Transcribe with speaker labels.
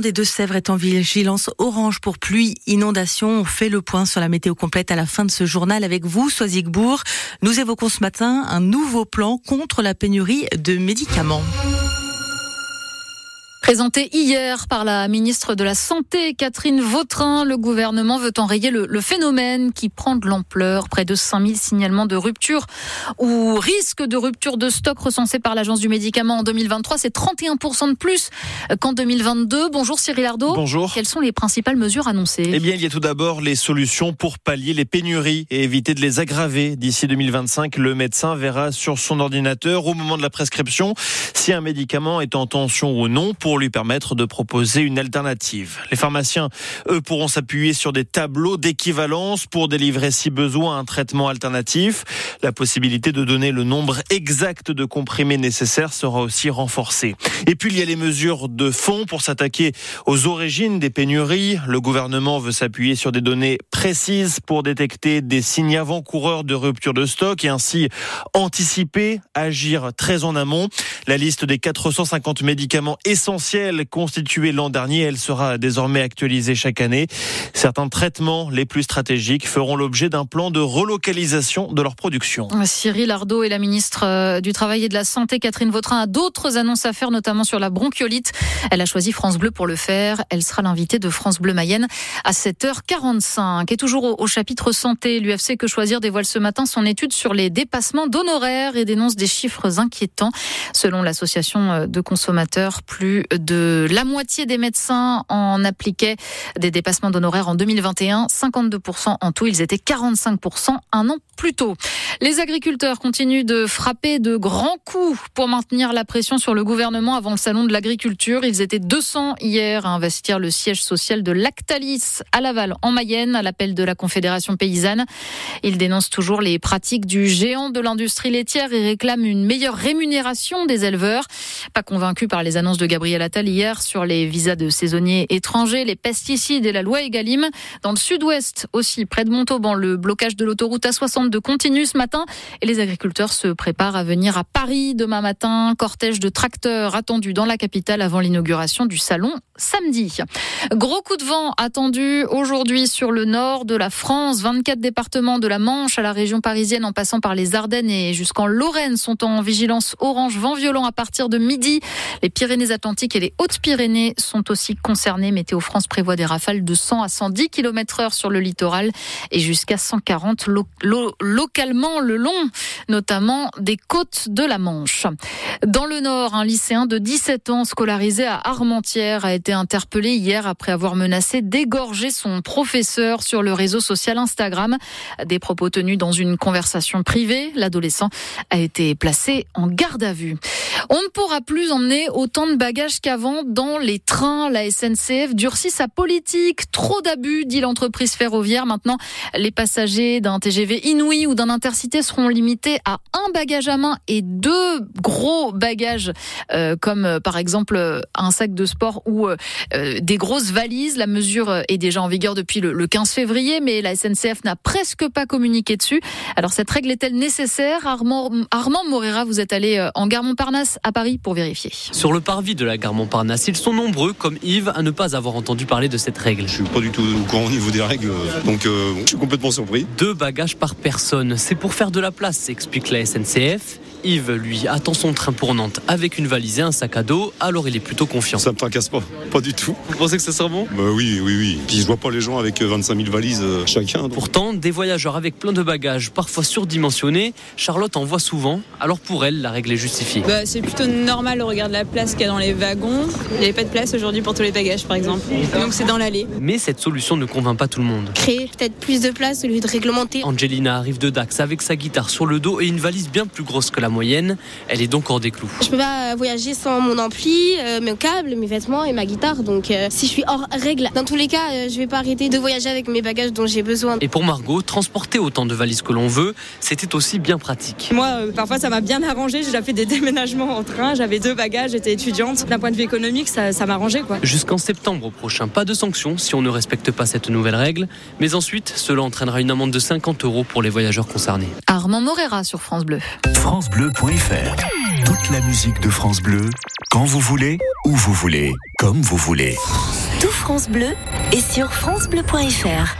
Speaker 1: des Deux-Sèvres est en vigilance orange pour pluie, inondation. On fait le point sur la météo complète à la fin de ce journal avec vous, Soisigbourg. Nous évoquons ce matin un nouveau plan contre la pénurie de médicaments.
Speaker 2: Présenté hier par la ministre de la Santé, Catherine Vautrin, le gouvernement veut enrayer le, le phénomène qui prend de l'ampleur. Près de 5000 signalements de rupture ou risque de rupture de stock recensés par l'Agence du médicament en 2023. C'est 31% de plus qu'en 2022. Bonjour Cyril Ardo.
Speaker 3: Bonjour.
Speaker 2: Quelles sont les principales mesures annoncées?
Speaker 3: Eh bien, il y a tout d'abord les solutions pour pallier les pénuries et éviter de les aggraver. D'ici 2025, le médecin verra sur son ordinateur au moment de la prescription si un médicament est en tension ou non pour lui permettre de proposer une alternative. Les pharmaciens, eux, pourront s'appuyer sur des tableaux d'équivalence pour délivrer si besoin un traitement alternatif. La possibilité de donner le nombre exact de comprimés nécessaires sera aussi renforcée. Et puis il y a les mesures de fond pour s'attaquer aux origines des pénuries. Le gouvernement veut s'appuyer sur des données précises pour détecter des signes avant-coureurs de rupture de stock et ainsi anticiper, agir très en amont. La liste des 450 médicaments essentiels constitués l'an dernier, elle sera désormais actualisée chaque année. Certains traitements les plus stratégiques feront l'objet d'un plan de relocalisation de leur production.
Speaker 2: Cyril Ardo et la ministre euh, du Travail et de la Santé, Catherine Vautrin, a d'autres annonces à faire, notamment sur la bronchiolite. Elle a choisi France Bleu pour le faire. Elle sera l'invitée de France Bleu Mayenne à 7h45. Et toujours au, chapitre santé, l'UFC Que Choisir dévoile ce matin son étude sur les dépassements d'honoraires et dénonce des chiffres inquiétants. Selon l'association de consommateurs, plus de la moitié des médecins en appliquaient des dépassements d'honoraires en 2021, 52% en tout. Ils étaient 45% un an plus tôt. Les agriculteurs continuent de frapper de grands coups pour maintenir la pression sur le gouvernement avant le salon de l'agriculture. Ils étaient 200 hier à investir le siège social de Lactalis à Laval, en Mayenne, à l'appel de la Confédération paysanne. Ils dénoncent toujours les pratiques du géant de l'industrie laitière et réclament une meilleure rémunération des éleveurs. Pas convaincus par les annonces de Gabriel Attal hier sur les visas de saisonniers étrangers, les pesticides et la loi Egalim. Dans le sud-ouest aussi, près de Montauban, le blocage de l'autoroute A62 continue ce matin et les agriculteurs se préparent à venir à Paris demain matin. Cortège de tracteurs attendu dans la capitale avant l'inauguration du salon samedi. Gros coup de vent attendu aujourd'hui sur le nord de la France. 24 départements de la Manche à la région parisienne en passant par les Ardennes et jusqu'en Lorraine sont en vigilance orange vent violent à partir de midi. Les Pyrénées-Atlantiques et les Hautes-Pyrénées sont aussi concernées. Météo France prévoit des rafales de 100 à 110 km heure sur le littoral et jusqu'à 140 lo lo localement le long, notamment des côtes de la Manche. Dans le nord, un lycéen de 17 ans scolarisé à Armentières a été interpellé hier après avoir menacé d'égorger son professeur sur le réseau social Instagram. Des propos tenus dans une conversation privée. L'adolescent a été placé en garde à vue. On ne pourra plus emmener autant de bagages qu'avant dans les trains. La SNCF durcit sa politique. Trop d'abus, dit l'entreprise ferroviaire. Maintenant, les passagers d'un TGV Inouï ou d'un Intercité seront limités à un bagage à main et deux gros bagages, euh, comme euh, par exemple un sac de sport ou euh, des grosses valises. La mesure est déjà en vigueur depuis le, le 15 février, mais la SNCF n'a presque pas communiqué dessus. Alors cette règle est-elle nécessaire? Armand, Armand Morera, vous êtes allé en gare Montparnasse à Paris pour vérifier.
Speaker 4: Sur le parvis de la gare Montparnasse, ils sont nombreux, comme Yves, à ne pas avoir entendu parler de cette règle.
Speaker 5: Je suis pas du tout au courant au niveau des règles, donc euh, je suis complètement surpris.
Speaker 4: Deux bagages par personne, c'est pour faire de la place, explique la SNCF. Yves, lui, attend son train pour Nantes avec une valise et un sac à dos, alors il est plutôt confiant.
Speaker 5: Ça me tracasse pas, pas du tout.
Speaker 4: Vous pensez que ça sera bon?
Speaker 5: Bah oui, oui, oui. Puis je vois pas les gens avec 25 000 valises euh, chacun. donc.
Speaker 4: Pourtant, des voyageurs avec plein de bagages, parfois surdimensionnés, Charlotte en voit souvent, alors pour elle, la règle est justifiée.
Speaker 6: Bah, c'est plutôt normal au regard de la place qu'il y a dans les wagons. Il n'y avait pas de place aujourd'hui pour tous les bagages, par exemple. Donc c'est dans l'allée.
Speaker 4: Mais cette solution ne convainc pas tout le monde.
Speaker 7: Créer peut-être plus de place au lieu de réglementer.
Speaker 4: Angelina arrive de Dax avec sa guitare sur le dos et une valise bien plus grosse que la moyenne. Elle est donc hors des clous.
Speaker 7: Je peux pas voyager sans mon ampli, euh, mes câbles, mes vêtements et ma guitare. Donc euh, si je suis hors règle, dans tous les cas, euh, je vais pas arrêter de voyager avec mes bagages dont j'ai besoin.
Speaker 4: Et pour Margot, transporter autant de valises que l'on veut, c'était aussi bien pratique.
Speaker 6: Moi, euh, parfois, ça m'a bien arrangé. J'ai déjà fait des déménagements en train. J'avais deux bagages, j'étais étudiante. D'un point de vue économique, ça, ça m'arrangeait, quoi.
Speaker 4: Jusqu'en septembre prochain, pas de sanctions si on ne respecte pas cette nouvelle règle. Mais ensuite, cela entraînera une amende de 50 euros pour les voyageurs concernés.
Speaker 2: Armand Morera sur France Bleu.
Speaker 8: Toute la musique de France Bleu, quand vous voulez, où vous voulez, comme vous voulez.
Speaker 9: Tout France Bleu est sur francebleu.fr.